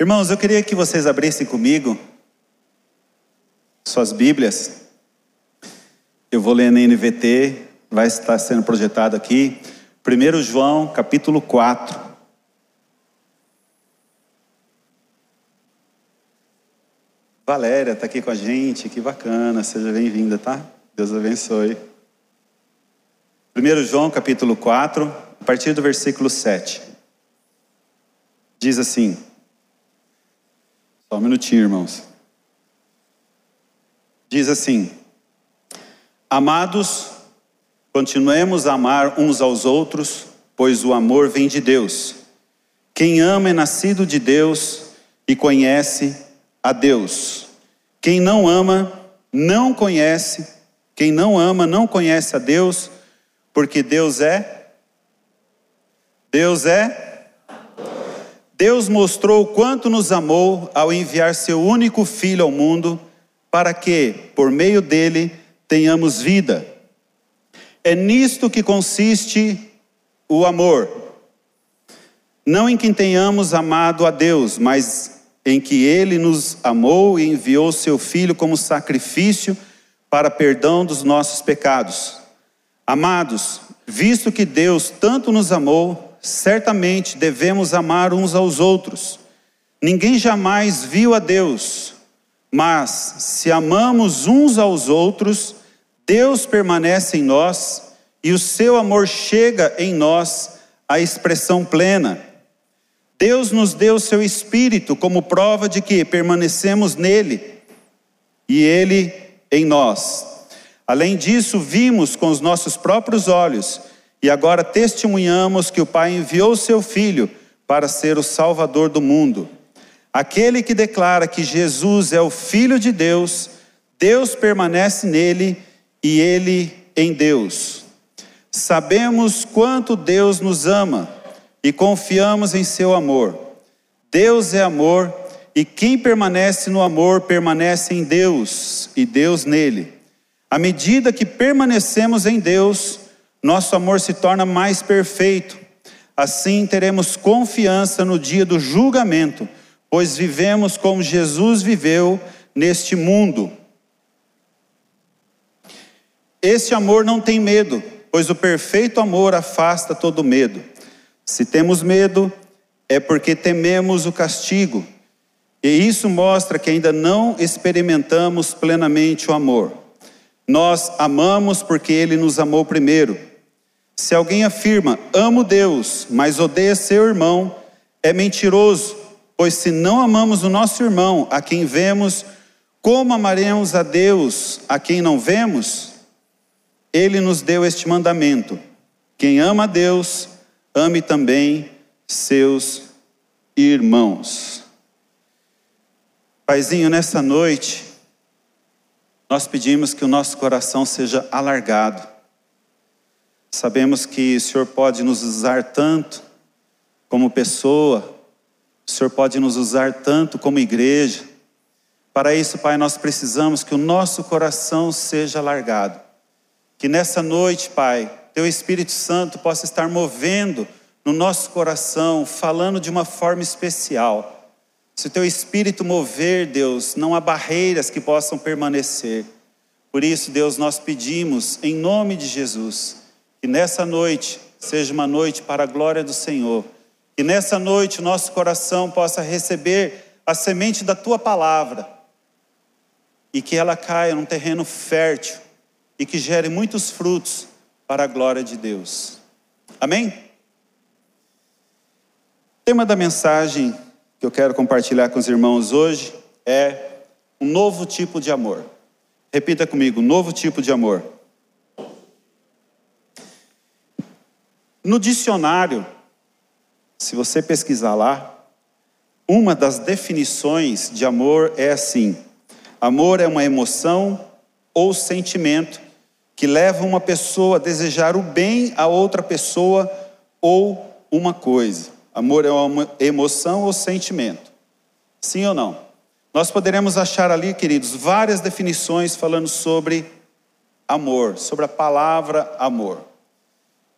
Irmãos, eu queria que vocês abrissem comigo suas Bíblias. Eu vou ler na NVT, vai estar sendo projetado aqui. 1 João, capítulo 4. Valéria está aqui com a gente, que bacana, seja bem-vinda, tá? Deus abençoe. 1 João, capítulo 4, a partir do versículo 7. Diz assim: Só um minutinho, irmãos. Diz assim: Amados, continuemos a amar uns aos outros, pois o amor vem de Deus. Quem ama é nascido de Deus e conhece a Deus. Quem não ama, não conhece. Quem não ama, não conhece a Deus, porque Deus é. Deus é. Deus mostrou quanto nos amou ao enviar seu único filho ao mundo, para que, por meio dele, tenhamos vida. É nisto que consiste o amor. Não em que tenhamos amado a Deus, mas em que ele nos amou e enviou seu filho como sacrifício para perdão dos nossos pecados. Amados, visto que Deus tanto nos amou, certamente devemos amar uns aos outros. Ninguém jamais viu a Deus, mas se amamos uns aos outros, Deus permanece em nós e o seu amor chega em nós à expressão plena. Deus nos deu seu Espírito como prova de que permanecemos nele e ele em nós. Além disso, vimos com os nossos próprios olhos e agora testemunhamos que o Pai enviou seu Filho para ser o Salvador do mundo. Aquele que declara que Jesus é o Filho de Deus, Deus permanece nele e ele em Deus. Sabemos quanto Deus nos ama e confiamos em seu amor. Deus é amor e quem permanece no amor permanece em Deus e Deus nele. À medida que permanecemos em Deus, nosso amor se torna mais perfeito. Assim teremos confiança no dia do julgamento pois vivemos como Jesus viveu neste mundo. Este amor não tem medo, pois o perfeito amor afasta todo medo. Se temos medo, é porque tememos o castigo, e isso mostra que ainda não experimentamos plenamente o amor. Nós amamos porque Ele nos amou primeiro. Se alguém afirma, amo Deus, mas odeia seu irmão, é mentiroso Pois se não amamos o nosso irmão, a quem vemos, como amaremos a Deus, a quem não vemos? Ele nos deu este mandamento: quem ama a Deus, ame também seus irmãos. Paizinho, nessa noite, nós pedimos que o nosso coração seja alargado. Sabemos que o Senhor pode nos usar tanto como pessoa, o Senhor pode nos usar tanto como igreja. Para isso, Pai, nós precisamos que o nosso coração seja alargado. Que nessa noite, Pai, Teu Espírito Santo possa estar movendo no nosso coração, falando de uma forma especial. Se o Teu Espírito mover, Deus, não há barreiras que possam permanecer. Por isso, Deus, nós pedimos, em nome de Jesus, que nessa noite seja uma noite para a glória do Senhor que nessa noite nosso coração possa receber a semente da tua palavra e que ela caia num terreno fértil e que gere muitos frutos para a glória de Deus. Amém? O tema da mensagem que eu quero compartilhar com os irmãos hoje é um novo tipo de amor. Repita comigo: novo tipo de amor. No dicionário, se você pesquisar lá, uma das definições de amor é assim: amor é uma emoção ou sentimento que leva uma pessoa a desejar o bem a outra pessoa ou uma coisa. Amor é uma emoção ou sentimento. Sim ou não? Nós poderemos achar ali, queridos, várias definições falando sobre amor, sobre a palavra amor.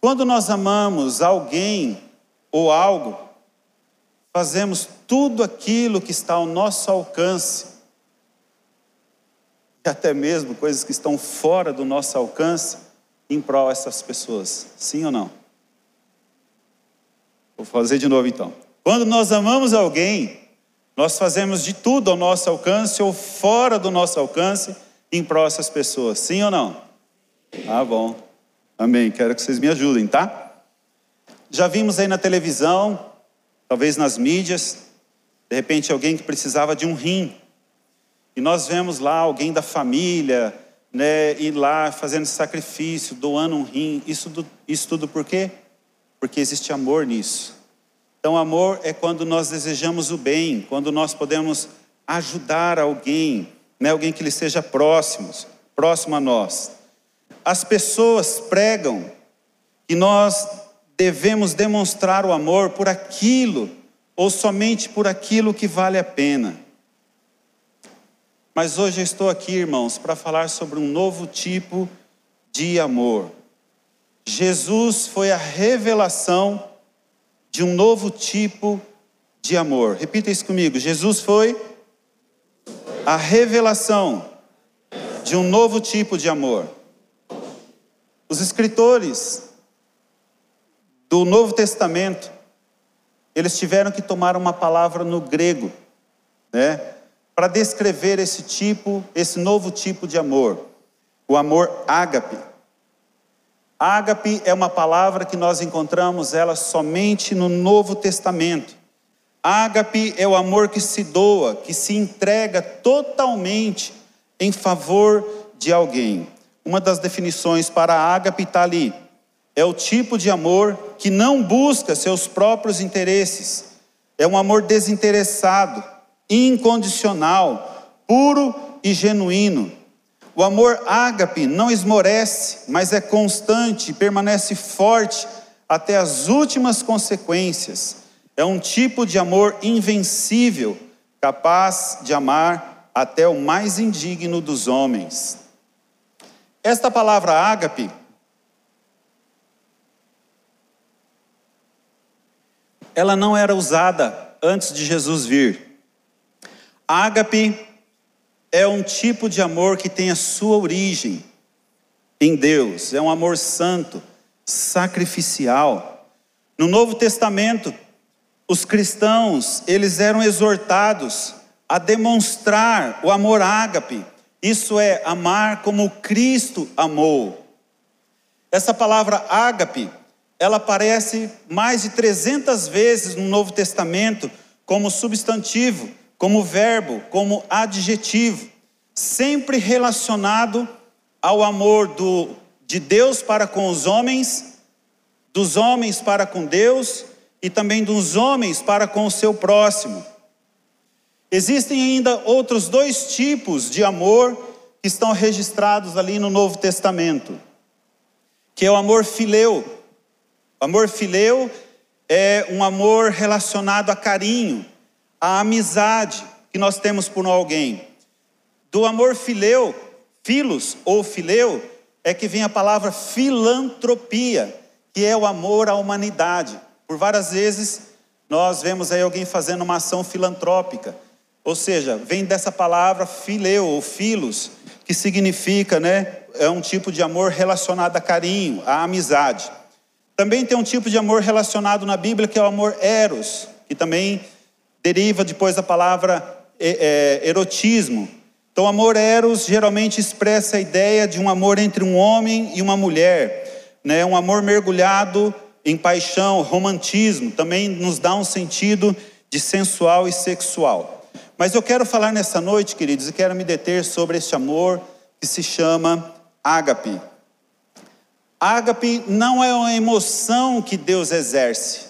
Quando nós amamos alguém, ou algo, fazemos tudo aquilo que está ao nosso alcance, e até mesmo coisas que estão fora do nosso alcance, em prol dessas pessoas. Sim ou não? Vou fazer de novo então. Quando nós amamos alguém, nós fazemos de tudo ao nosso alcance ou fora do nosso alcance em prol dessas pessoas. Sim ou não? Ah, bom. Amém. Quero que vocês me ajudem, tá? Já vimos aí na televisão, talvez nas mídias, de repente alguém que precisava de um rim. E nós vemos lá alguém da família, né, ir lá fazendo sacrifício, doando um rim. Isso, isso tudo por quê? Porque existe amor nisso. Então, amor é quando nós desejamos o bem, quando nós podemos ajudar alguém, né, alguém que lhe seja próximo, próximo a nós. As pessoas pregam que nós devemos demonstrar o amor por aquilo ou somente por aquilo que vale a pena. Mas hoje eu estou aqui, irmãos, para falar sobre um novo tipo de amor. Jesus foi a revelação de um novo tipo de amor. Repita isso comigo. Jesus foi a revelação de um novo tipo de amor. Os escritores do Novo Testamento, eles tiveram que tomar uma palavra no grego, né? para descrever esse tipo, esse novo tipo de amor, o amor ágape. Ágape é uma palavra que nós encontramos ela somente no Novo Testamento. Ágape é o amor que se doa, que se entrega totalmente em favor de alguém. Uma das definições para ágape está ali. É o tipo de amor que não busca seus próprios interesses. É um amor desinteressado, incondicional, puro e genuíno. O amor ágape não esmorece, mas é constante e permanece forte até as últimas consequências. É um tipo de amor invencível, capaz de amar até o mais indigno dos homens. Esta palavra ágape ela não era usada antes de Jesus vir. Ágape é um tipo de amor que tem a sua origem em Deus, é um amor santo, sacrificial. No Novo Testamento, os cristãos, eles eram exortados a demonstrar o amor ágape, isso é, amar como Cristo amou. Essa palavra ágape, ela aparece mais de 300 vezes no Novo Testamento como substantivo, como verbo, como adjetivo, sempre relacionado ao amor do, de Deus para com os homens, dos homens para com Deus e também dos homens para com o seu próximo. Existem ainda outros dois tipos de amor que estão registrados ali no Novo Testamento, que é o amor fileu. O amor fileu é um amor relacionado a carinho, a amizade que nós temos por alguém. Do amor fileu, filos ou fileu, é que vem a palavra filantropia, que é o amor à humanidade. Por várias vezes nós vemos aí alguém fazendo uma ação filantrópica, ou seja, vem dessa palavra fileu ou filos, que significa, né, é um tipo de amor relacionado a carinho, a amizade. Também tem um tipo de amor relacionado na Bíblia que é o amor eros, que também deriva depois da palavra é, erotismo. Então, amor eros geralmente expressa a ideia de um amor entre um homem e uma mulher, né? um amor mergulhado em paixão, romantismo, também nos dá um sentido de sensual e sexual. Mas eu quero falar nessa noite, queridos, e quero me deter sobre este amor que se chama ágape. Ágape não é uma emoção que Deus exerce,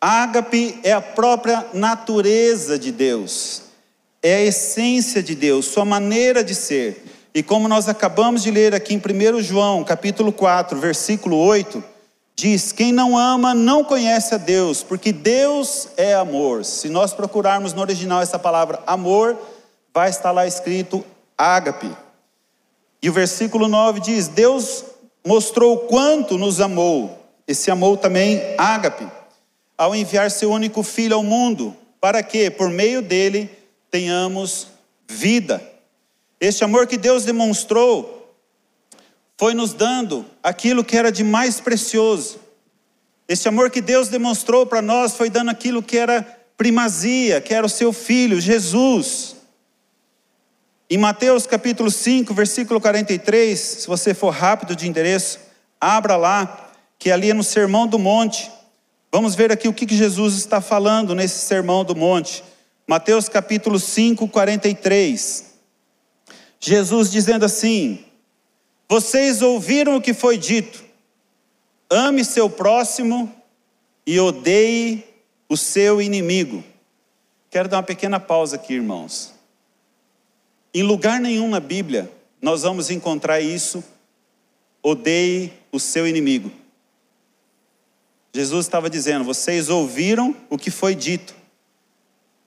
Ágape é a própria natureza de Deus, é a essência de Deus, sua maneira de ser. E como nós acabamos de ler aqui em 1 João, capítulo 4, versículo 8, diz: Quem não ama não conhece a Deus, porque Deus é amor. Se nós procurarmos no original essa palavra amor, vai estar lá escrito ágape. E o versículo 9 diz: Deus mostrou quanto nos amou, esse amou também ágape ao enviar seu único filho ao mundo, para que, por meio dele, tenhamos vida. Este amor que Deus demonstrou foi nos dando aquilo que era de mais precioso. Este amor que Deus demonstrou para nós foi dando aquilo que era primazia, que era o seu filho, Jesus. Em Mateus capítulo 5, versículo 43, se você for rápido de endereço, abra lá, que ali é no Sermão do Monte. Vamos ver aqui o que Jesus está falando nesse Sermão do Monte. Mateus capítulo 5, 43. Jesus dizendo assim: Vocês ouviram o que foi dito, ame seu próximo e odeie o seu inimigo. Quero dar uma pequena pausa aqui, irmãos. Em lugar nenhum na Bíblia nós vamos encontrar isso, odeie o seu inimigo. Jesus estava dizendo: vocês ouviram o que foi dito.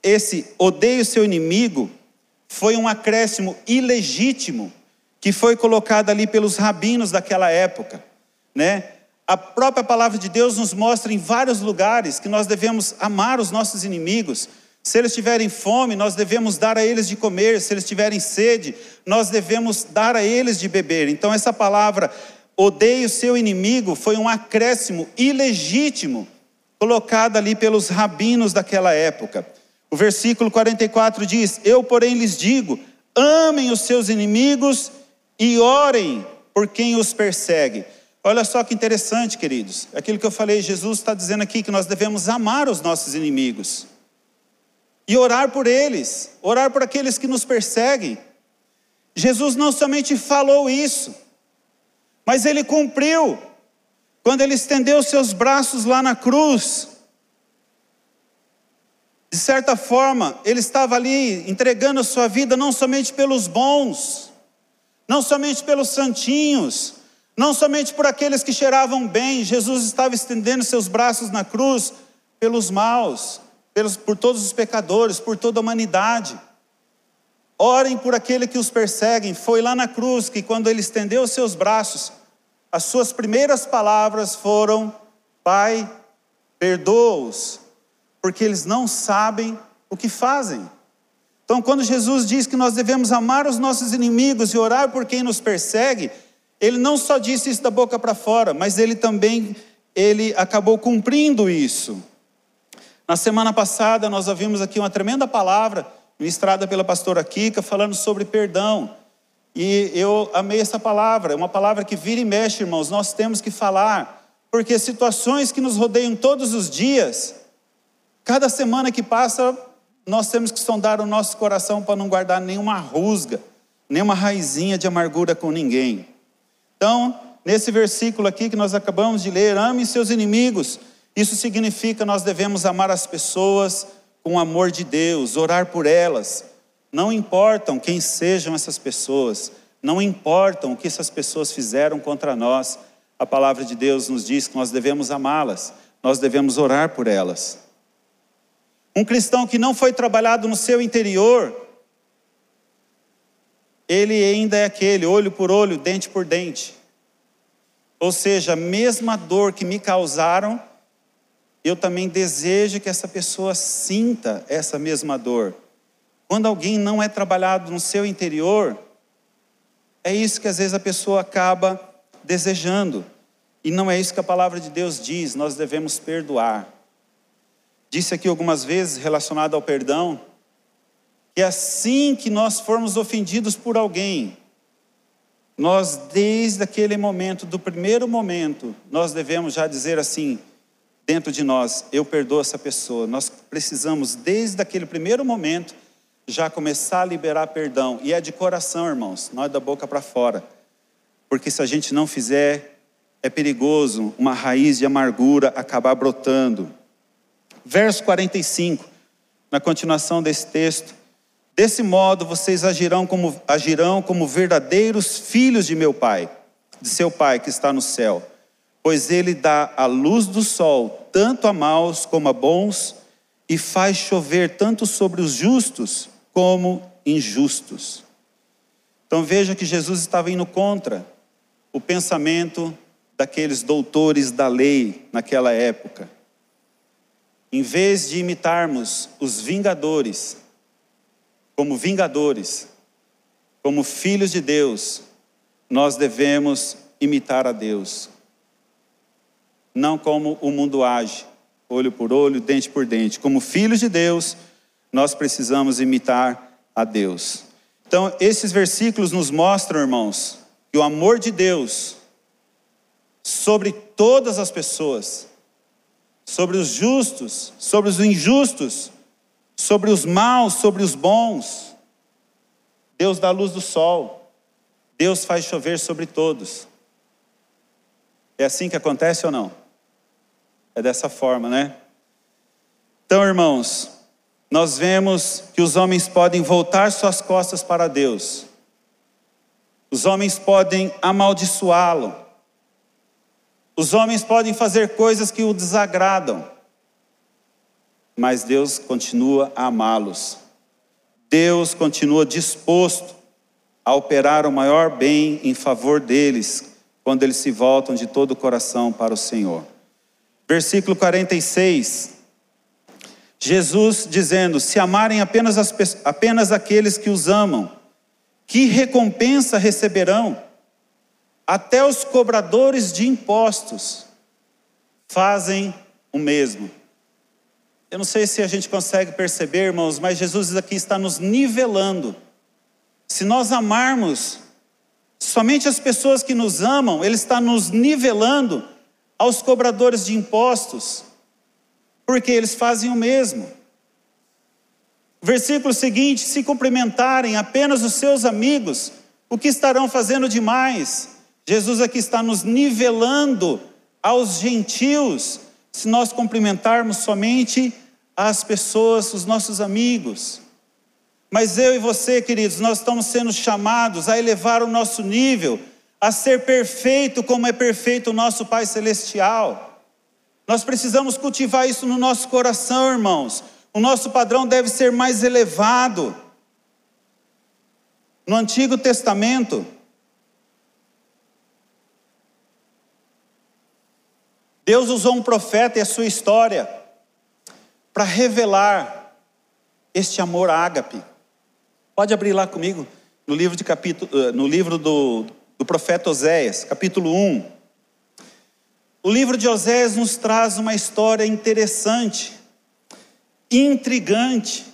Esse odeie o seu inimigo foi um acréscimo ilegítimo que foi colocado ali pelos rabinos daquela época, né? A própria palavra de Deus nos mostra em vários lugares que nós devemos amar os nossos inimigos. Se eles tiverem fome, nós devemos dar a eles de comer. Se eles tiverem sede, nós devemos dar a eles de beber. Então, essa palavra odeie o seu inimigo foi um acréscimo ilegítimo colocado ali pelos rabinos daquela época. O versículo 44 diz: Eu, porém, lhes digo: amem os seus inimigos e orem por quem os persegue. Olha só que interessante, queridos. Aquilo que eu falei, Jesus está dizendo aqui que nós devemos amar os nossos inimigos e orar por eles, orar por aqueles que nos perseguem. Jesus não somente falou isso, mas ele cumpriu. Quando ele estendeu seus braços lá na cruz, de certa forma, ele estava ali entregando a sua vida não somente pelos bons, não somente pelos santinhos, não somente por aqueles que cheiravam bem, Jesus estava estendendo seus braços na cruz pelos maus, pelos, por todos os pecadores, por toda a humanidade. Orem por aquele que os perseguem. Foi lá na cruz que, quando ele estendeu os seus braços, as suas primeiras palavras foram: Pai, perdoa-os, porque eles não sabem o que fazem. Então, quando Jesus diz que nós devemos amar os nossos inimigos e orar por quem nos persegue, ele não só disse isso da boca para fora, mas ele também ele acabou cumprindo isso. Na semana passada nós ouvimos aqui uma tremenda palavra ministrada pela pastora Kika falando sobre perdão. E eu amei essa palavra, é uma palavra que vira e mexe, irmãos, nós temos que falar, porque situações que nos rodeiam todos os dias, cada semana que passa, nós temos que sondar o nosso coração para não guardar nenhuma rusga, nenhuma raizinha de amargura com ninguém. Então, nesse versículo aqui que nós acabamos de ler, ame seus inimigos, isso significa nós devemos amar as pessoas com o amor de Deus, orar por elas, não importam quem sejam essas pessoas, não importam o que essas pessoas fizeram contra nós, a palavra de Deus nos diz que nós devemos amá-las, nós devemos orar por elas. Um cristão que não foi trabalhado no seu interior, ele ainda é aquele, olho por olho, dente por dente. Ou seja, a mesma dor que me causaram, eu também desejo que essa pessoa sinta essa mesma dor. Quando alguém não é trabalhado no seu interior, é isso que às vezes a pessoa acaba desejando. E não é isso que a palavra de Deus diz, nós devemos perdoar. Disse aqui algumas vezes, relacionado ao perdão, que assim que nós formos ofendidos por alguém, nós desde aquele momento, do primeiro momento, nós devemos já dizer assim, dentro de nós, eu perdoo essa pessoa. Nós precisamos, desde aquele primeiro momento, já começar a liberar perdão. E é de coração, irmãos, não é da boca para fora. Porque se a gente não fizer, é perigoso uma raiz de amargura acabar brotando. Verso 45, na continuação desse texto. Desse modo vocês agirão como, agirão como verdadeiros filhos de meu Pai, de seu Pai que está no céu. Pois ele dá a luz do sol tanto a maus como a bons, e faz chover tanto sobre os justos como injustos. Então veja que Jesus estava indo contra o pensamento daqueles doutores da lei naquela época. Em vez de imitarmos os vingadores, como vingadores, como filhos de Deus, nós devemos imitar a Deus. Não como o mundo age, olho por olho, dente por dente. Como filhos de Deus, nós precisamos imitar a Deus. Então, esses versículos nos mostram, irmãos, que o amor de Deus sobre todas as pessoas, sobre os justos, sobre os injustos, sobre os maus, sobre os bons. Deus dá a luz do sol, Deus faz chover sobre todos. É assim que acontece ou não? É dessa forma, né? Então, irmãos, nós vemos que os homens podem voltar suas costas para Deus, os homens podem amaldiçoá-lo, os homens podem fazer coisas que o desagradam, mas Deus continua a amá-los. Deus continua disposto a operar o maior bem em favor deles, quando eles se voltam de todo o coração para o Senhor. Versículo 46. Jesus dizendo: Se amarem apenas, as, apenas aqueles que os amam, que recompensa receberão? Até os cobradores de impostos fazem o mesmo. Eu não sei se a gente consegue perceber, irmãos, mas Jesus aqui está nos nivelando. Se nós amarmos somente as pessoas que nos amam, Ele está nos nivelando aos cobradores de impostos, porque eles fazem o mesmo. Versículo seguinte: se cumprimentarem apenas os seus amigos, o que estarão fazendo demais? Jesus aqui está nos nivelando aos gentios, se nós cumprimentarmos somente as pessoas, os nossos amigos. Mas eu e você, queridos, nós estamos sendo chamados a elevar o nosso nível, a ser perfeito como é perfeito o nosso Pai Celestial. Nós precisamos cultivar isso no nosso coração, irmãos. O nosso padrão deve ser mais elevado. No Antigo Testamento, Deus usou um profeta e a sua história para revelar este amor ágape. Pode abrir lá comigo no livro, de capítulo, eh, no livro do, do profeta Oséias, capítulo 1. O livro de Oséias nos traz uma história interessante, intrigante.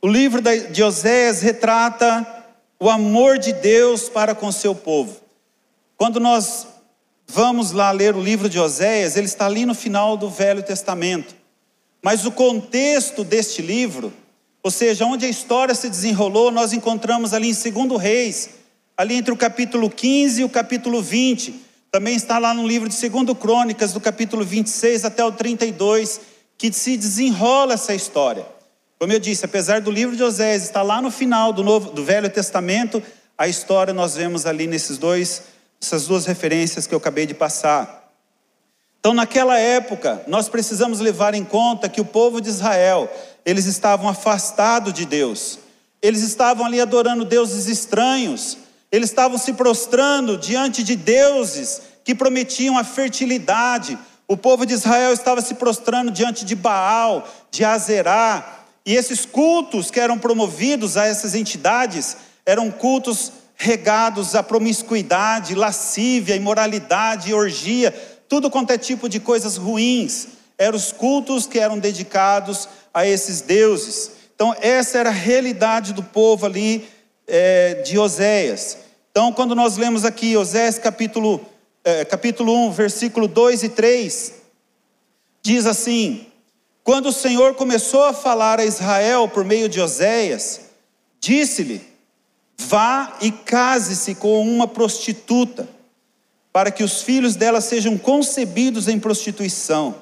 O livro de Oséias retrata o amor de Deus para com seu povo. Quando nós Vamos lá ler o livro de Oséias, ele está ali no final do Velho Testamento. Mas o contexto deste livro, ou seja, onde a história se desenrolou, nós encontramos ali em 2 Reis, ali entre o capítulo 15 e o capítulo 20. Também está lá no livro de 2 Crônicas, do capítulo 26 até o 32, que se desenrola essa história. Como eu disse, apesar do livro de Oséias estar lá no final do, Novo, do Velho Testamento, a história nós vemos ali nesses dois essas duas referências que eu acabei de passar. Então, naquela época, nós precisamos levar em conta que o povo de Israel, eles estavam afastados de Deus. Eles estavam ali adorando deuses estranhos. Eles estavam se prostrando diante de deuses que prometiam a fertilidade. O povo de Israel estava se prostrando diante de Baal, de Azerá. E esses cultos que eram promovidos a essas entidades eram cultos regados à promiscuidade, lascívia, imoralidade, orgia, tudo quanto é tipo de coisas ruins. Eram os cultos que eram dedicados a esses deuses. Então, essa era a realidade do povo ali é, de Oséias. Então, quando nós lemos aqui Oséias capítulo, é, capítulo 1, versículo 2 e 3, diz assim: Quando o Senhor começou a falar a Israel por meio de Oséias, disse-lhe: Vá e case-se com uma prostituta, para que os filhos dela sejam concebidos em prostituição.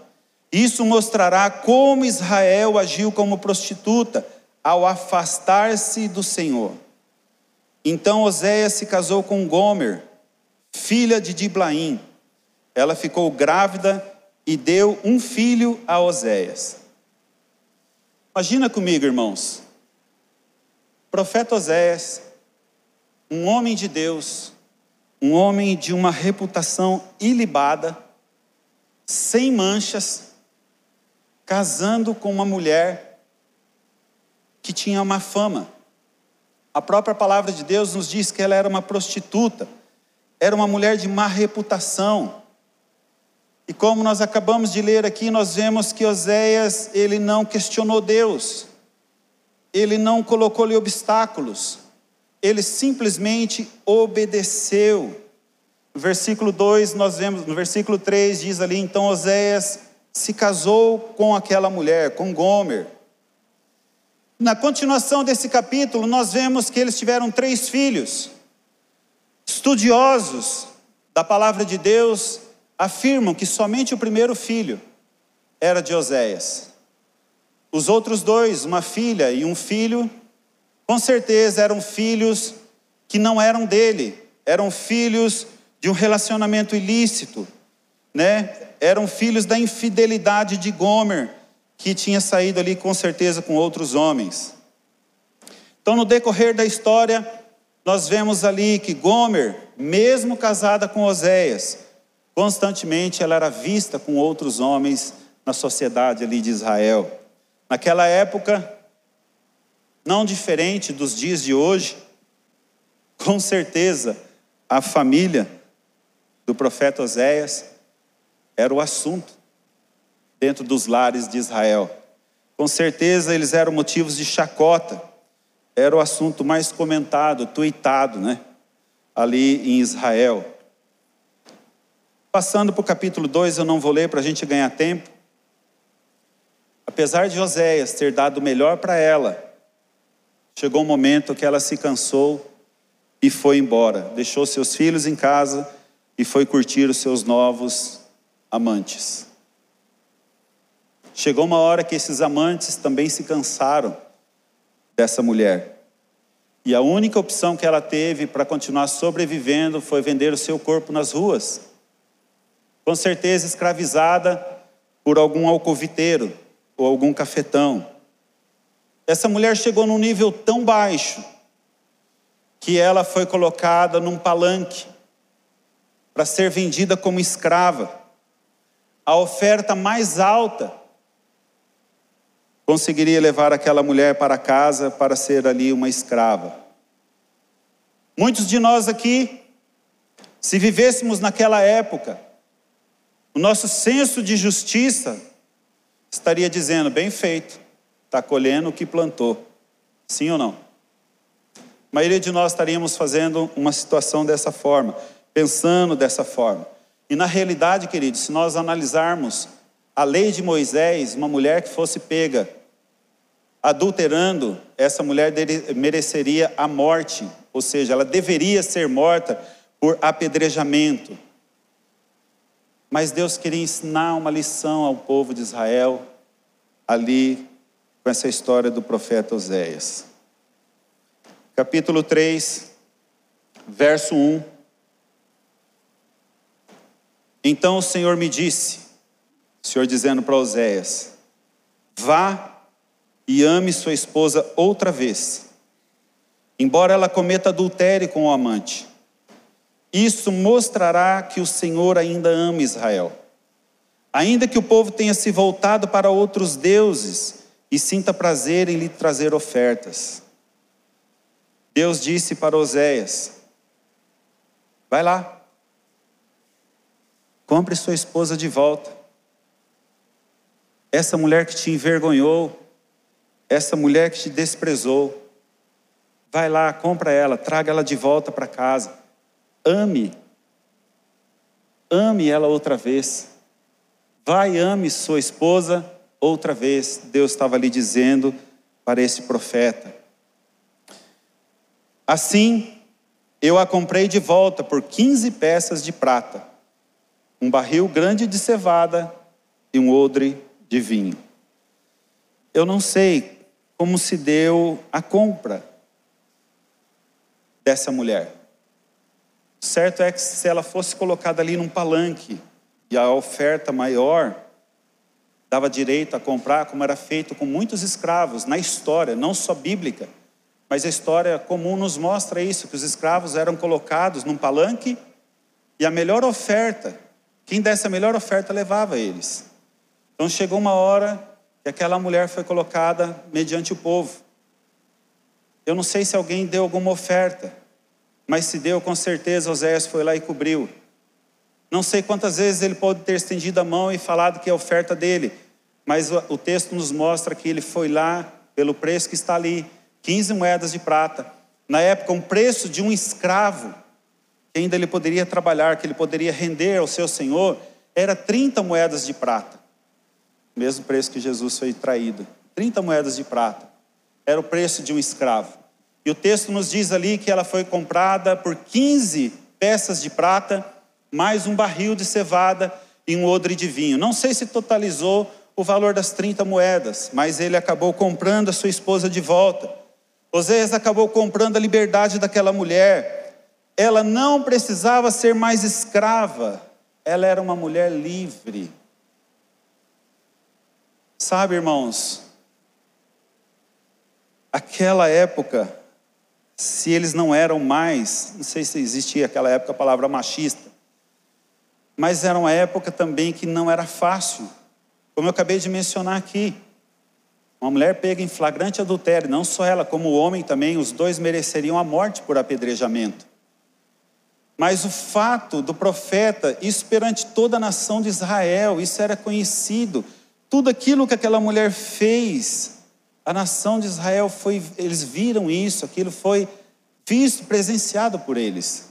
Isso mostrará como Israel agiu como prostituta ao afastar-se do Senhor. Então Oséias se casou com Gomer, filha de Diblaim. Ela ficou grávida e deu um filho a Oséias. Imagina comigo, irmãos. O profeta Oséias um homem de Deus, um homem de uma reputação ilibada, sem manchas, casando com uma mulher que tinha uma fama. A própria palavra de Deus nos diz que ela era uma prostituta, era uma mulher de má reputação. E como nós acabamos de ler aqui, nós vemos que Oséias, ele não questionou Deus, ele não colocou-lhe obstáculos, ele simplesmente obedeceu. No versículo 2, nós vemos, no versículo 3 diz ali, então Oséias se casou com aquela mulher, com Gomer. Na continuação desse capítulo, nós vemos que eles tiveram três filhos. Estudiosos da palavra de Deus afirmam que somente o primeiro filho era de Oséias. Os outros dois, uma filha e um filho, com certeza eram filhos que não eram dele, eram filhos de um relacionamento ilícito, né? Eram filhos da infidelidade de Gomer, que tinha saído ali com certeza com outros homens. Então, no decorrer da história, nós vemos ali que Gomer, mesmo casada com Oséias, constantemente ela era vista com outros homens na sociedade ali de Israel. Naquela época, não diferente dos dias de hoje, com certeza a família do profeta Oséias era o assunto dentro dos lares de Israel. Com certeza eles eram motivos de chacota, era o assunto mais comentado, tuitado, né? Ali em Israel. Passando para o capítulo 2, eu não vou ler para a gente ganhar tempo. Apesar de Oséias ter dado melhor para ela, Chegou um momento que ela se cansou e foi embora. Deixou seus filhos em casa e foi curtir os seus novos amantes. Chegou uma hora que esses amantes também se cansaram dessa mulher. E a única opção que ela teve para continuar sobrevivendo foi vender o seu corpo nas ruas. Com certeza escravizada por algum alcoviteiro ou algum cafetão. Essa mulher chegou num nível tão baixo que ela foi colocada num palanque para ser vendida como escrava. A oferta mais alta conseguiria levar aquela mulher para casa para ser ali uma escrava. Muitos de nós aqui, se vivêssemos naquela época, o nosso senso de justiça estaria dizendo: bem feito, está colhendo o que plantou. Sim ou não? A maioria de nós estaríamos fazendo uma situação dessa forma, pensando dessa forma. E na realidade, queridos, se nós analisarmos a lei de Moisés, uma mulher que fosse pega adulterando, essa mulher mereceria a morte, ou seja, ela deveria ser morta por apedrejamento. Mas Deus queria ensinar uma lição ao povo de Israel ali com essa história do profeta Oséias. Capítulo 3, verso 1. Então o Senhor me disse, o Senhor dizendo para Oséias: Vá e ame sua esposa outra vez, embora ela cometa adultério com o amante. Isso mostrará que o Senhor ainda ama Israel. Ainda que o povo tenha se voltado para outros deuses, e sinta prazer em lhe trazer ofertas. Deus disse para Oséias: Vai lá, compre sua esposa de volta. Essa mulher que te envergonhou, essa mulher que te desprezou, vai lá, compra ela, traga ela de volta para casa. Ame, ame ela outra vez. Vai, ame sua esposa Outra vez, Deus estava ali dizendo para esse profeta: Assim, eu a comprei de volta por 15 peças de prata, um barril grande de cevada e um odre de vinho. Eu não sei como se deu a compra dessa mulher. Certo é que se ela fosse colocada ali num palanque e a oferta maior, dava direito a comprar, como era feito com muitos escravos na história, não só bíblica, mas a história comum nos mostra isso, que os escravos eram colocados num palanque e a melhor oferta, quem desse a melhor oferta levava eles. Então chegou uma hora que aquela mulher foi colocada mediante o povo. Eu não sei se alguém deu alguma oferta, mas se deu, com certeza Oséias foi lá e cobriu. Não sei quantas vezes ele pode ter estendido a mão e falado que é oferta dele, mas o, texto nos mostra que ele foi lá pelo preço que está ali 15 moedas de prata. Na época, um preço de um escravo, que ainda ele poderia trabalhar, que ele poderia render ao seu senhor, era 30 moedas de prata. O mesmo preço que Jesus foi traído. 30 moedas de prata. Era o preço de um escravo. E o texto nos diz ali que ela foi comprada por 15 peças de prata, mais um barril de cevada e um odre de vinho. Não sei se totalizou o valor das 30 moedas, mas ele acabou comprando a sua esposa de volta. Oséias acabou comprando a liberdade daquela mulher. Ela não precisava ser mais escrava, ela era uma mulher livre. Sabe, irmãos, aquela época, se eles não eram mais, não sei se existia aquela época a palavra machista, mas era uma época também que não era fácil, como eu acabei de mencionar aqui. Uma mulher pega em flagrante adultério, não só ela, como o homem também, os dois mereceriam a morte por apedrejamento. Mas o fato do profeta, isso perante toda a nação de Israel, isso era conhecido. Tudo aquilo que aquela mulher fez, a nação de Israel foi, eles viram isso, aquilo foi visto, presenciado por eles.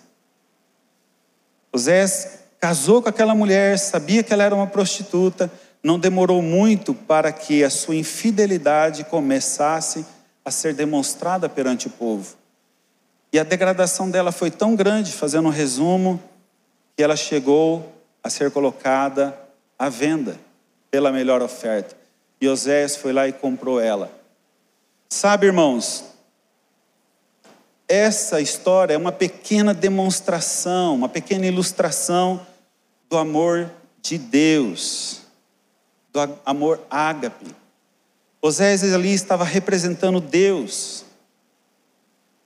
Osés casou com aquela mulher, sabia que ela era uma prostituta, não demorou muito para que a sua infidelidade começasse a ser demonstrada perante o povo. E a degradação dela foi tão grande, fazendo um resumo, que ela chegou a ser colocada à venda pela melhor oferta. E Oséias foi lá e comprou ela. Sabe, irmãos, essa história é uma pequena demonstração, uma pequena ilustração do amor de Deus do amor ágape. Osés ali estava representando Deus.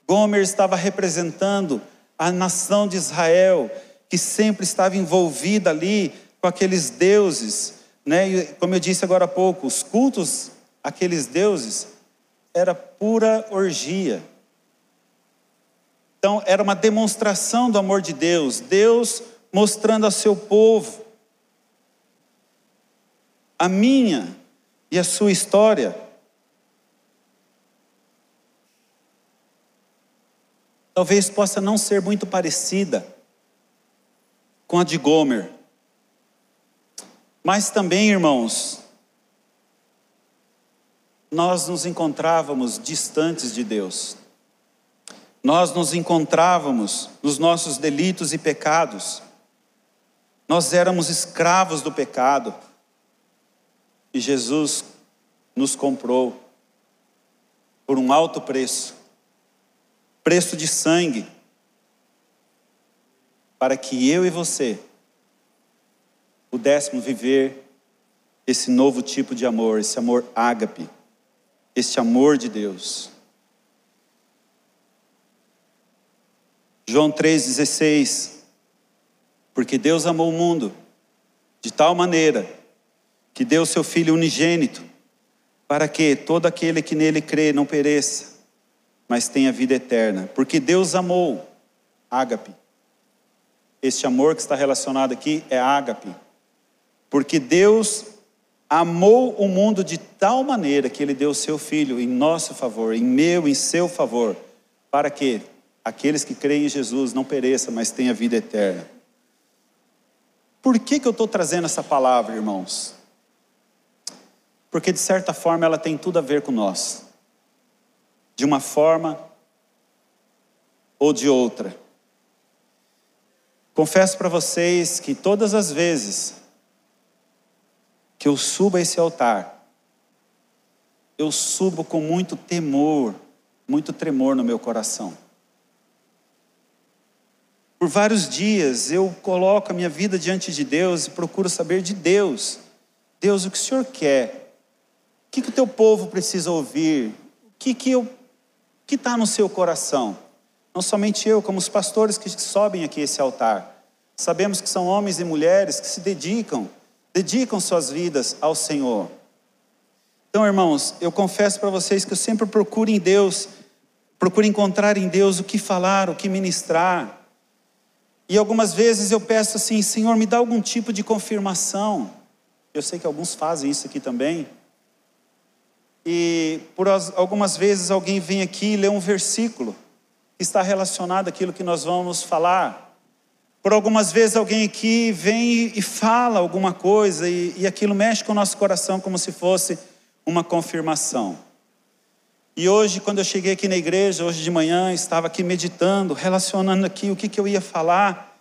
Gomer estava representando a nação de Israel, que sempre estava envolvida ali com aqueles deuses, né? E, como eu disse agora há pouco, os cultos aqueles deuses era pura orgia. Então era uma demonstração do amor de Deus, Deus mostrando ao seu povo a minha e a sua história. Talvez possa não ser muito parecida com a de Gomer. Mas também, irmãos, nós nos encontrávamos distantes de Deus. Nós nos encontrávamos nos nossos delitos e pecados. Nós éramos escravos do pecado. E Jesus nos comprou por um alto preço preço de sangue para que eu e você pudéssemos viver esse novo tipo de amor, esse amor ágape, esse amor de Deus. João 3,16 Porque Deus amou o mundo de tal maneira que deu seu Filho unigênito, para que todo aquele que nele crê não pereça, mas tenha vida eterna. Porque Deus amou, ágape. Este amor que está relacionado aqui é ágape. Porque Deus amou o mundo de tal maneira que ele deu o seu Filho em nosso favor, em meu, em seu favor, para que aqueles que creem em Jesus não pereçam, mas tenha vida eterna. Por que, que eu estou trazendo essa palavra, irmãos? porque de certa forma ela tem tudo a ver com nós, de uma forma ou de outra. Confesso para vocês que todas as vezes que eu subo a esse altar, eu subo com muito temor, muito tremor no meu coração. Por vários dias eu coloco a minha vida diante de Deus e procuro saber de Deus. Deus, o que o Senhor quer? que, que o teu povo precisa ouvir? O que que que está no seu coração? Não somente eu, como os pastores que sobem aqui esse altar. Sabemos que são homens e mulheres que se dedicam, dedicam suas vidas ao Senhor. Então, irmãos, eu confesso para vocês que eu sempre procuro em Deus, procuro encontrar em Deus o que falar, o que ministrar. E algumas vezes eu peço assim, Senhor, me dá algum tipo de confirmação. Eu sei que alguns fazem isso aqui também. E por algumas vezes alguém vem aqui e lê um versículo que está relacionado àquilo que nós vamos falar. Por algumas vezes alguém aqui vem e fala alguma coisa e, e aquilo mexe com o nosso coração como se fosse uma confirmação. E hoje, quando eu cheguei aqui na igreja, hoje de manhã, estava aqui meditando, relacionando aqui o que, que eu ia falar.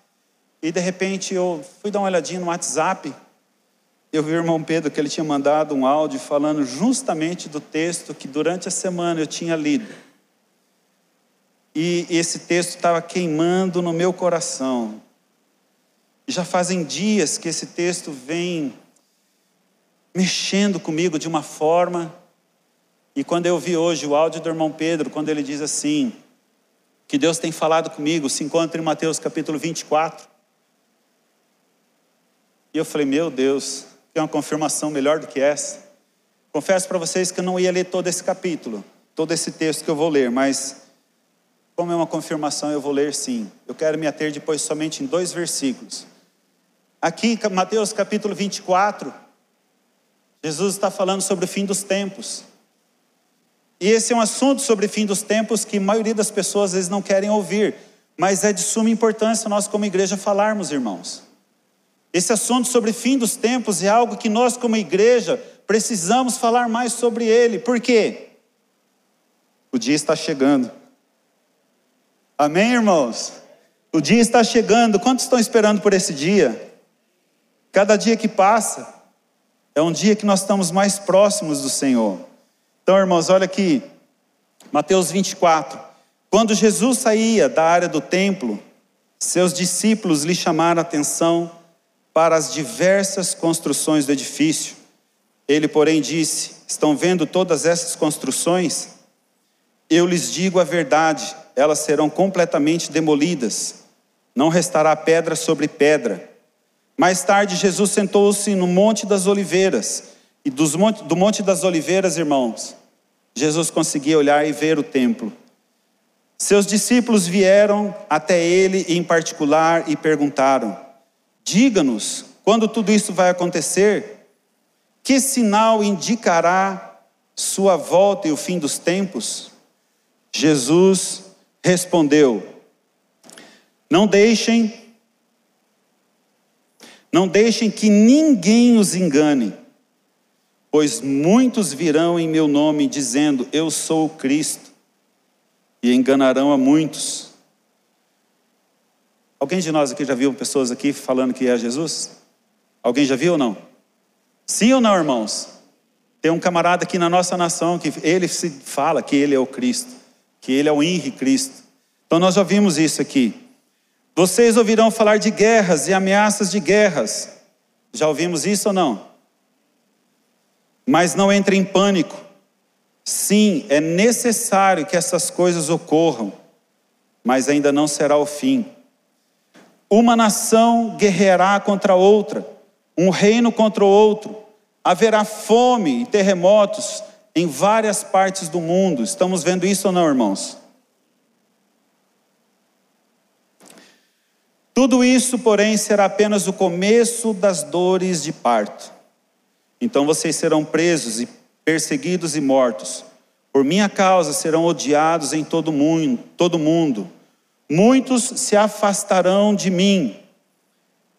E de repente eu fui dar uma olhadinha no WhatsApp. Eu vi o irmão Pedro que ele tinha mandado um áudio falando justamente do texto que durante a semana eu tinha lido. E esse texto estava queimando no meu coração. Já fazem dias que esse texto vem mexendo comigo de uma forma. E quando eu vi hoje o áudio do irmão Pedro, quando ele diz assim, que Deus tem falado comigo, se encontra em Mateus capítulo 24. E eu falei, meu Deus, tem uma confirmação melhor do que essa. Confesso para vocês que eu não ia ler todo esse capítulo, todo esse texto que eu vou ler, mas como é uma confirmação, eu vou ler sim. Eu quero me ater depois somente em dois versículos. Aqui, Mateus capítulo 24, Jesus está falando sobre o fim dos tempos. E esse é um assunto sobre fim dos tempos que a maioria das pessoas às vezes não querem ouvir, mas é de suma importância nós, como igreja, falarmos, irmãos. Esse assunto sobre fim dos tempos é algo que nós, como igreja, precisamos falar mais sobre ele. Por quê? O dia está chegando. Amém, irmãos? O dia está chegando. Quantos estão esperando por esse dia? Cada dia que passa, é um dia que nós estamos mais próximos do Senhor. Então, irmãos, olha aqui, Mateus 24. Quando Jesus saía da área do templo, seus discípulos lhe chamaram a atenção para as diversas construções do edifício. Ele, porém, disse: Estão vendo todas essas construções? Eu lhes digo a verdade, elas serão completamente demolidas. Não restará pedra sobre pedra mais tarde, Jesus sentou-se no Monte das Oliveiras. E dos monte, do Monte das Oliveiras, irmãos, Jesus conseguia olhar e ver o templo. Seus discípulos vieram até ele em particular e perguntaram: Diga-nos, quando tudo isso vai acontecer? Que sinal indicará sua volta e o fim dos tempos? Jesus respondeu: Não deixem não deixem que ninguém os engane, pois muitos virão em meu nome dizendo: Eu sou o Cristo, e enganarão a muitos. Alguém de nós aqui já viu pessoas aqui falando que é Jesus? Alguém já viu ou não? Sim ou não, irmãos? Tem um camarada aqui na nossa nação que ele se fala que ele é o Cristo, que ele é o Henri Cristo. Então nós já vimos isso aqui. Vocês ouvirão falar de guerras e ameaças de guerras. Já ouvimos isso ou não? Mas não entre em pânico. Sim, é necessário que essas coisas ocorram, mas ainda não será o fim. Uma nação guerreará contra outra, um reino contra o outro. Haverá fome e terremotos em várias partes do mundo. Estamos vendo isso ou não, irmãos? Tudo isso, porém, será apenas o começo das dores de parto. Então vocês serão presos e perseguidos e mortos. Por minha causa serão odiados em todo mundo, todo mundo. Muitos se afastarão de mim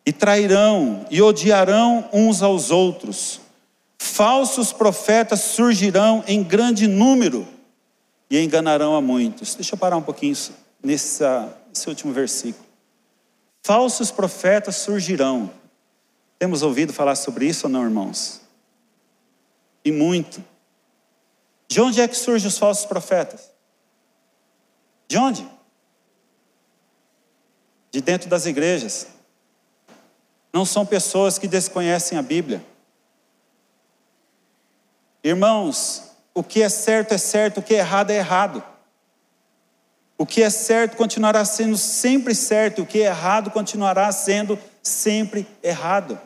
e trairão e odiarão uns aos outros. Falsos profetas surgirão em grande número e enganarão a muitos. Deixa eu parar um pouquinho nesse, nesse último versículo. Falsos profetas surgirão. Temos ouvido falar sobre isso ou não, irmãos? E muito. De onde é que surgem os falsos profetas? De onde? De dentro das igrejas. Não são pessoas que desconhecem a Bíblia. Irmãos, o que é certo é certo, o que é errado é errado. O que é certo continuará sendo sempre certo, o que é errado continuará sendo sempre errado.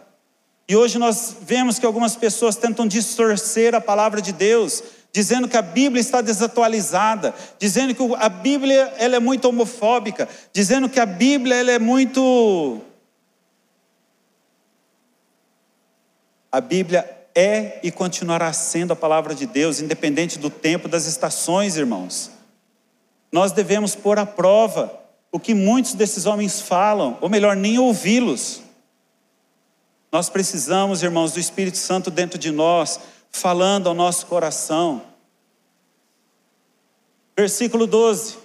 E hoje nós vemos que algumas pessoas tentam distorcer a palavra de Deus, dizendo que a Bíblia está desatualizada, dizendo que a Bíblia ela é muito homofóbica, dizendo que a Bíblia ela é muito A Bíblia é e continuará sendo a palavra de Deus, independente do tempo, das estações, irmãos. Nós devemos pôr à prova o que muitos desses homens falam, ou melhor, nem ouvi-los. Nós precisamos, irmãos, do Espírito Santo dentro de nós, falando ao nosso coração. Versículo 12: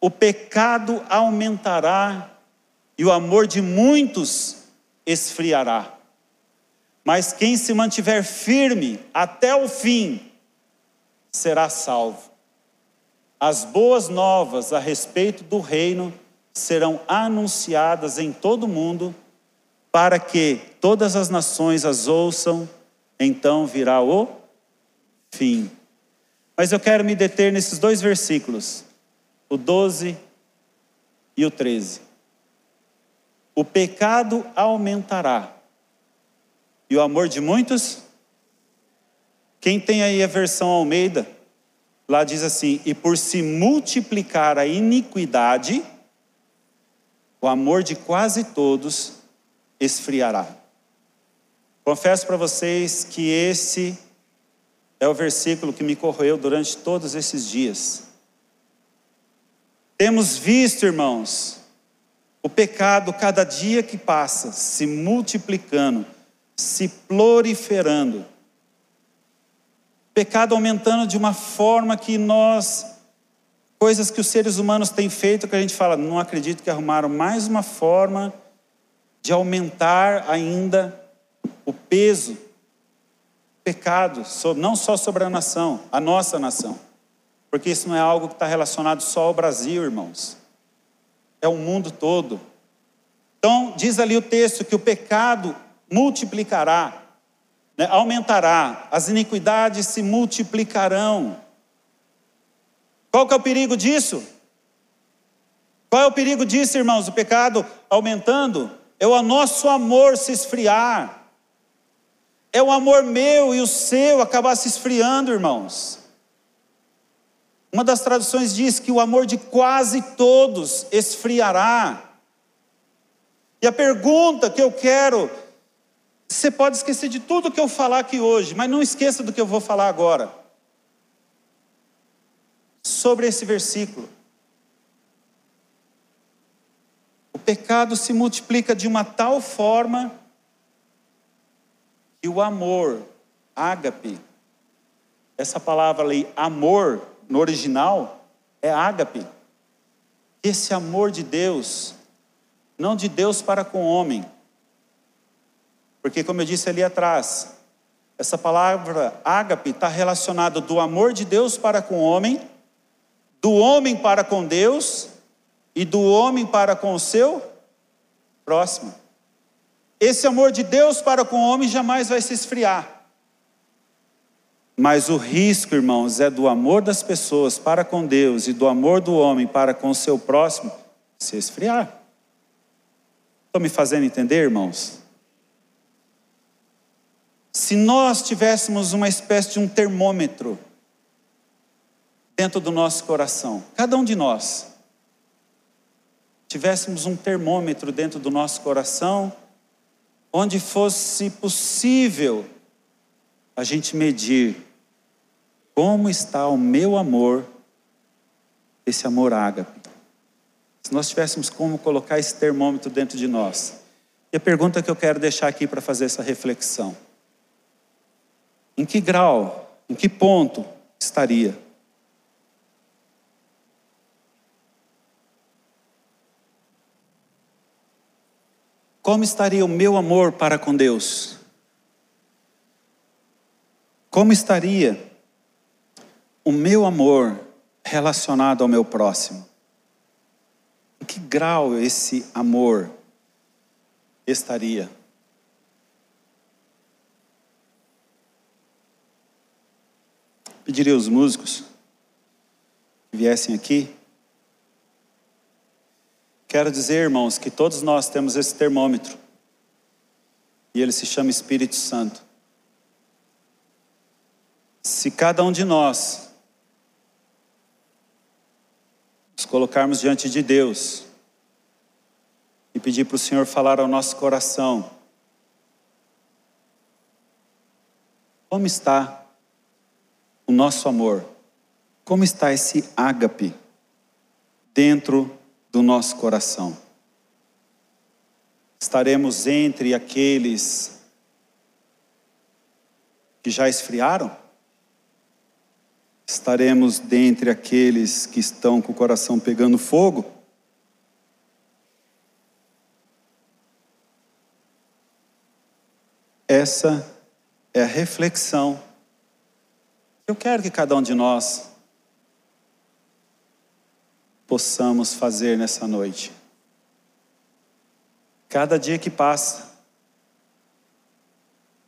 O pecado aumentará e o amor de muitos esfriará. Mas quem se mantiver firme até o fim será salvo. As boas novas a respeito do reino serão anunciadas em todo o mundo, para que todas as nações as ouçam, então virá o fim. Mas eu quero me deter nesses dois versículos, o 12 e o 13. O pecado aumentará e o amor de muitos? Quem tem aí a versão Almeida, lá diz assim: e por se multiplicar a iniquidade, o amor de quase todos esfriará. Confesso para vocês que esse é o versículo que me corroeu durante todos esses dias. Temos visto, irmãos, o pecado cada dia que passa se multiplicando se proliferando. Pecado aumentando de uma forma que nós, coisas que os seres humanos têm feito, que a gente fala, não acredito que arrumaram mais uma forma de aumentar ainda o peso, pecado, não só sobre a nação, a nossa nação. Porque isso não é algo que está relacionado só ao Brasil, irmãos. É o mundo todo. Então, diz ali o texto que o pecado multiplicará, né, aumentará, as iniquidades se multiplicarão. Qual que é o perigo disso? Qual é o perigo disso, irmãos? O pecado aumentando? É o nosso amor se esfriar. É o amor meu e o seu acabar se esfriando, irmãos. Uma das traduções diz que o amor de quase todos esfriará. E a pergunta que eu quero você pode esquecer de tudo que eu falar aqui hoje, mas não esqueça do que eu vou falar agora. Sobre esse versículo. O pecado se multiplica de uma tal forma que o amor, ágape, essa palavra ali, amor, no original, é ágape. Esse amor de Deus, não de Deus para com o homem, porque, como eu disse ali atrás, essa palavra ágape está relacionada do amor de Deus para com o homem, do homem para com Deus e do homem para com o seu próximo. Esse amor de Deus para com o homem jamais vai se esfriar. Mas o risco, irmãos, é do amor das pessoas para com Deus e do amor do homem para com o seu próximo se esfriar. Estão me fazendo entender, irmãos? Se nós tivéssemos uma espécie de um termômetro dentro do nosso coração, cada um de nós, tivéssemos um termômetro dentro do nosso coração, onde fosse possível a gente medir como está o meu amor, esse amor ágape. Se nós tivéssemos como colocar esse termômetro dentro de nós. E a pergunta que eu quero deixar aqui para fazer essa reflexão: em que grau, em que ponto estaria? Como estaria o meu amor para com Deus? Como estaria o meu amor relacionado ao meu próximo? Em que grau esse amor estaria? Pediria aos músicos que viessem aqui. Quero dizer, irmãos, que todos nós temos esse termômetro. E ele se chama Espírito Santo. Se cada um de nós nos colocarmos diante de Deus e pedir para o Senhor falar ao nosso coração, como está o nosso amor? Como está esse ágape dentro do nosso coração? Estaremos entre aqueles que já esfriaram? Estaremos dentre aqueles que estão com o coração pegando fogo? Essa é a reflexão. Eu quero que cada um de nós possamos fazer nessa noite. Cada dia que passa,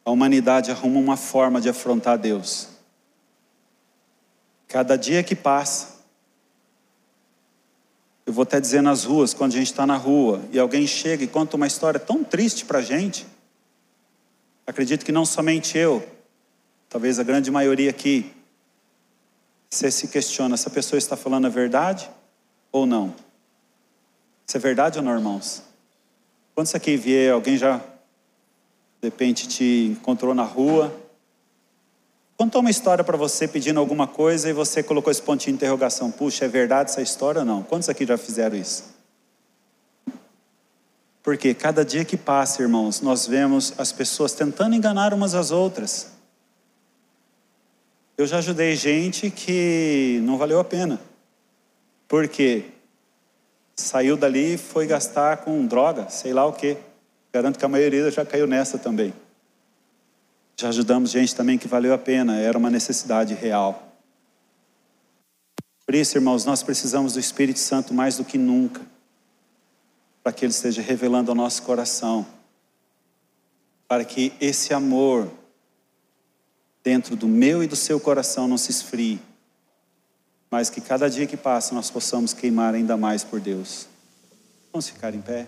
a humanidade arruma uma forma de afrontar Deus. Cada dia que passa, eu vou até dizer nas ruas, quando a gente está na rua e alguém chega e conta uma história tão triste para a gente, acredito que não somente eu, talvez a grande maioria aqui, você se questiona se a pessoa está falando a verdade ou não. Isso é verdade ou não, irmãos? Quando você aqui vier, alguém já de repente te encontrou na rua, Contou uma história para você pedindo alguma coisa e você colocou esse pontinho de interrogação. Puxa, é verdade essa história ou não? Quantos aqui já fizeram isso? Porque cada dia que passa, irmãos, nós vemos as pessoas tentando enganar umas às outras. Eu já ajudei gente que não valeu a pena. Porque saiu dali e foi gastar com droga, sei lá o quê. Garanto que a maioria já caiu nessa também. Já ajudamos gente também que valeu a pena, era uma necessidade real. Por isso, irmãos, nós precisamos do Espírito Santo mais do que nunca, para que ele esteja revelando ao nosso coração, para que esse amor dentro do meu e do seu coração não se esfrie, mas que cada dia que passa nós possamos queimar ainda mais por Deus. Vamos ficar em pé?